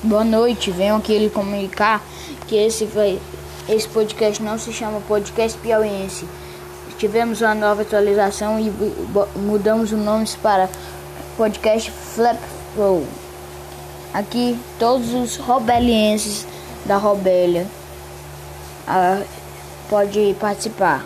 Boa noite, venho aqui lhe comunicar que esse, vai, esse podcast não se chama Podcast Piauiense. Tivemos uma nova atualização e mudamos o nome para Podcast Flap Flow. Aqui todos os robelienses da Robélia ah, pode participar.